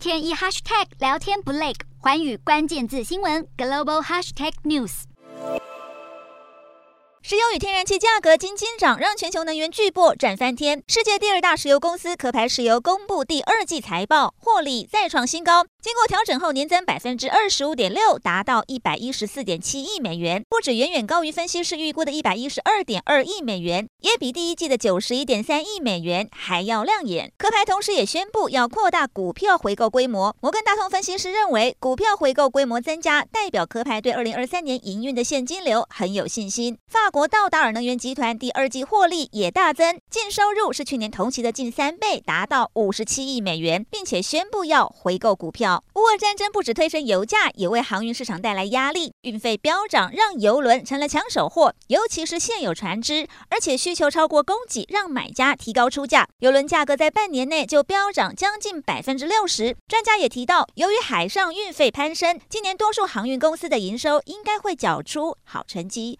天一 hashtag 聊天不累，环宇关键字新闻 global hashtag news。石油与天然气价格惊惊涨，让全球能源巨擘赚翻天。世界第二大石油公司壳牌石油公布第二季财报，获利再创新高。经过调整后，年增百分之二十五点六，达到一百一十四点七亿美元，不止远远高于分析师预估的一百一十二点二亿美元，也比第一季的九十一点三亿美元还要亮眼。壳牌同时也宣布要扩大股票回购规模。摩根大通分析师认为，股票回购规模增加，代表壳牌对二零二三年营运的现金流很有信心。法国道达尔能源集团第二季获利也大增，净收入是去年同期的近三倍，达到五十七亿美元，并且宣布要回购股票。乌俄战争不止推升油价，也为航运市场带来压力。运费飙涨，让油轮成了抢手货，尤其是现有船只，而且需求超过供给，让买家提高出价。油轮价格在半年内就飙涨将近百分之六十。专家也提到，由于海上运费攀升，今年多数航运公司的营收应该会缴出好成绩。